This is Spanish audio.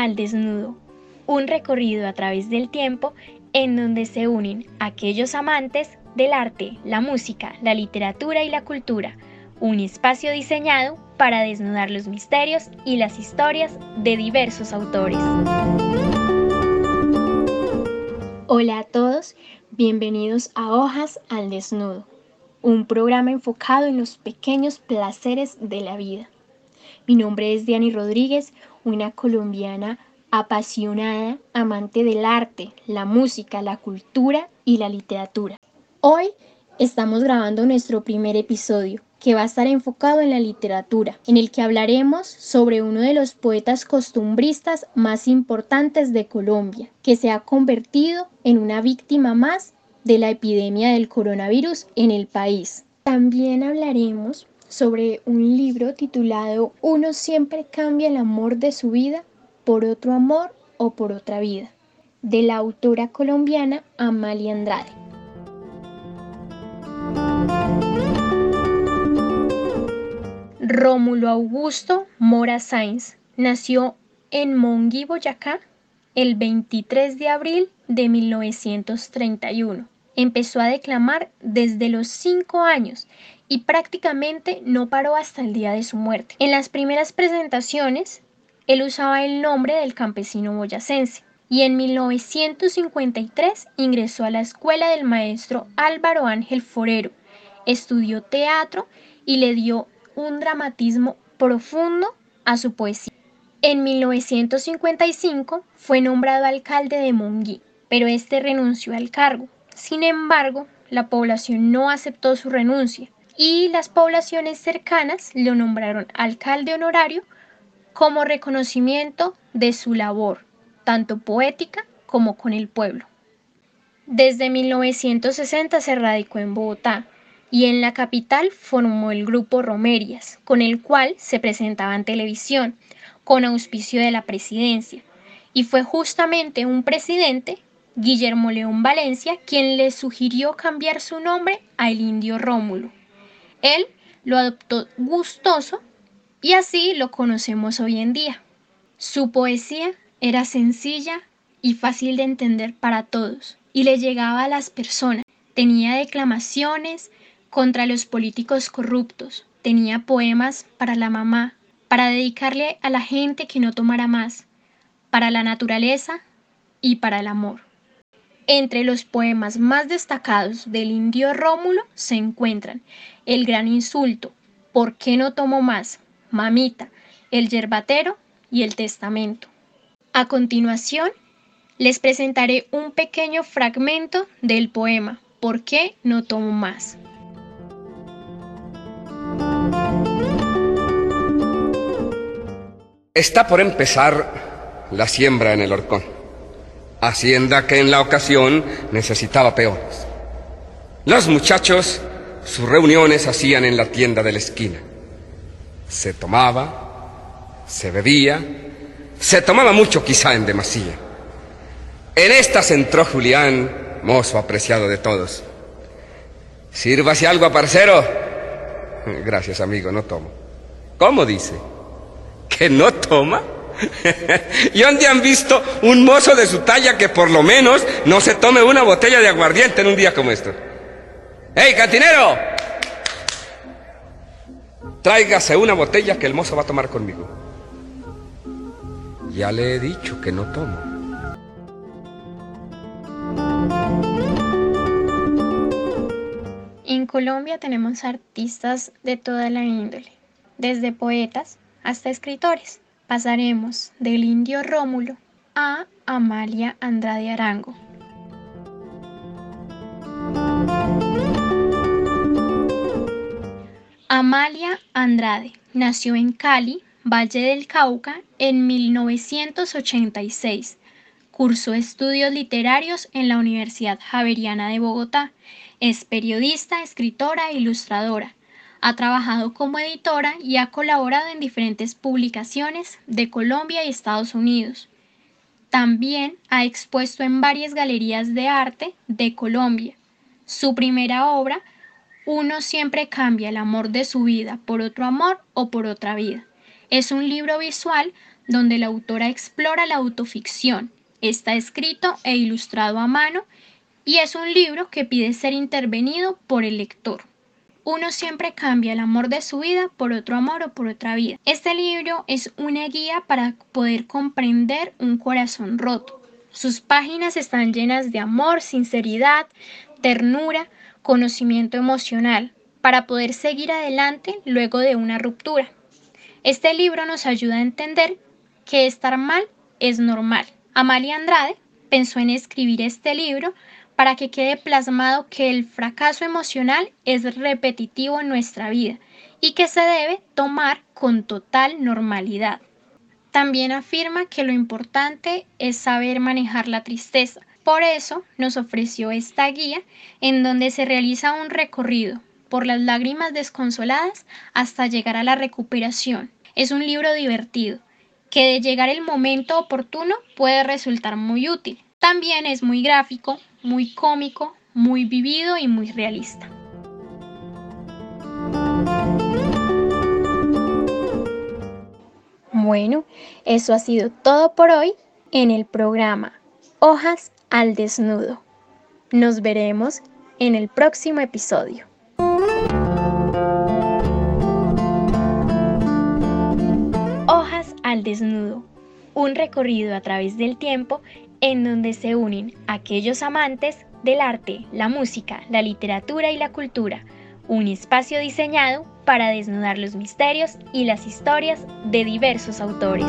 al Desnudo, un recorrido a través del tiempo en donde se unen aquellos amantes del arte, la música, la literatura y la cultura, un espacio diseñado para desnudar los misterios y las historias de diversos autores. Hola a todos, bienvenidos a Hojas al Desnudo, un programa enfocado en los pequeños placeres de la vida. Mi nombre es Diany Rodríguez, una colombiana apasionada, amante del arte, la música, la cultura y la literatura. Hoy estamos grabando nuestro primer episodio que va a estar enfocado en la literatura, en el que hablaremos sobre uno de los poetas costumbristas más importantes de Colombia, que se ha convertido en una víctima más de la epidemia del coronavirus en el país. También hablaremos sobre un libro titulado Uno siempre cambia el amor de su vida por otro amor o por otra vida, de la autora colombiana Amalia Andrade. Rómulo Augusto Mora Sainz nació en Monguí, Boyacá, el 23 de abril de 1931. Empezó a declamar desde los 5 años y prácticamente no paró hasta el día de su muerte. En las primeras presentaciones, él usaba el nombre del campesino boyacense y en 1953 ingresó a la escuela del maestro Álvaro Ángel Forero. Estudió teatro y le dio un dramatismo profundo a su poesía. En 1955 fue nombrado alcalde de Monguí, pero este renunció al cargo. Sin embargo, la población no aceptó su renuncia y las poblaciones cercanas lo nombraron alcalde honorario como reconocimiento de su labor, tanto poética como con el pueblo. Desde 1960 se radicó en Bogotá, y en la capital formó el grupo Romerias, con el cual se presentaba en televisión, con auspicio de la presidencia. Y fue justamente un presidente, Guillermo León Valencia, quien le sugirió cambiar su nombre a el indio Rómulo. Él lo adoptó gustoso y así lo conocemos hoy en día. Su poesía era sencilla y fácil de entender para todos y le llegaba a las personas. Tenía declamaciones, contra los políticos corruptos. Tenía poemas para la mamá, para dedicarle a la gente que no tomara más, para la naturaleza y para el amor. Entre los poemas más destacados del indio Rómulo se encuentran El gran insulto, ¿Por qué no tomo más? Mamita, El yerbatero y El testamento. A continuación, les presentaré un pequeño fragmento del poema ¿Por qué no tomo más? Está por empezar la siembra en el horcón, hacienda que en la ocasión necesitaba peones. Los muchachos sus reuniones hacían en la tienda de la esquina. Se tomaba, se bebía, se tomaba mucho quizá en demasía. En estas entró Julián, mozo apreciado de todos. Sírvase algo, parcero. Gracias, amigo, no tomo. ¿Cómo dice? que no toma? ¿Y dónde han visto un mozo de su talla que por lo menos no se tome una botella de aguardiente en un día como este? ¡Ey, cantinero! Tráigase una botella que el mozo va a tomar conmigo. Ya le he dicho que no tomo. En Colombia tenemos artistas de toda la índole, desde poetas hasta escritores. Pasaremos del indio Rómulo a Amalia Andrade Arango. Amalia Andrade nació en Cali, Valle del Cauca, en 1986. Cursó estudios literarios en la Universidad Javeriana de Bogotá. Es periodista, escritora e ilustradora. Ha trabajado como editora y ha colaborado en diferentes publicaciones de Colombia y Estados Unidos. También ha expuesto en varias galerías de arte de Colombia. Su primera obra, Uno siempre cambia el amor de su vida por otro amor o por otra vida. Es un libro visual donde la autora explora la autoficción. Está escrito e ilustrado a mano y es un libro que pide ser intervenido por el lector. Uno siempre cambia el amor de su vida por otro amor o por otra vida. Este libro es una guía para poder comprender un corazón roto. Sus páginas están llenas de amor, sinceridad, ternura, conocimiento emocional, para poder seguir adelante luego de una ruptura. Este libro nos ayuda a entender que estar mal es normal. Amalia Andrade pensó en escribir este libro para que quede plasmado que el fracaso emocional es repetitivo en nuestra vida y que se debe tomar con total normalidad. También afirma que lo importante es saber manejar la tristeza. Por eso nos ofreció esta guía en donde se realiza un recorrido por las lágrimas desconsoladas hasta llegar a la recuperación. Es un libro divertido, que de llegar el momento oportuno puede resultar muy útil. También es muy gráfico, muy cómico, muy vivido y muy realista. Bueno, eso ha sido todo por hoy en el programa Hojas al Desnudo. Nos veremos en el próximo episodio. Hojas al desnudo, un recorrido a través del tiempo en donde se unen aquellos amantes del arte, la música, la literatura y la cultura, un espacio diseñado para desnudar los misterios y las historias de diversos autores.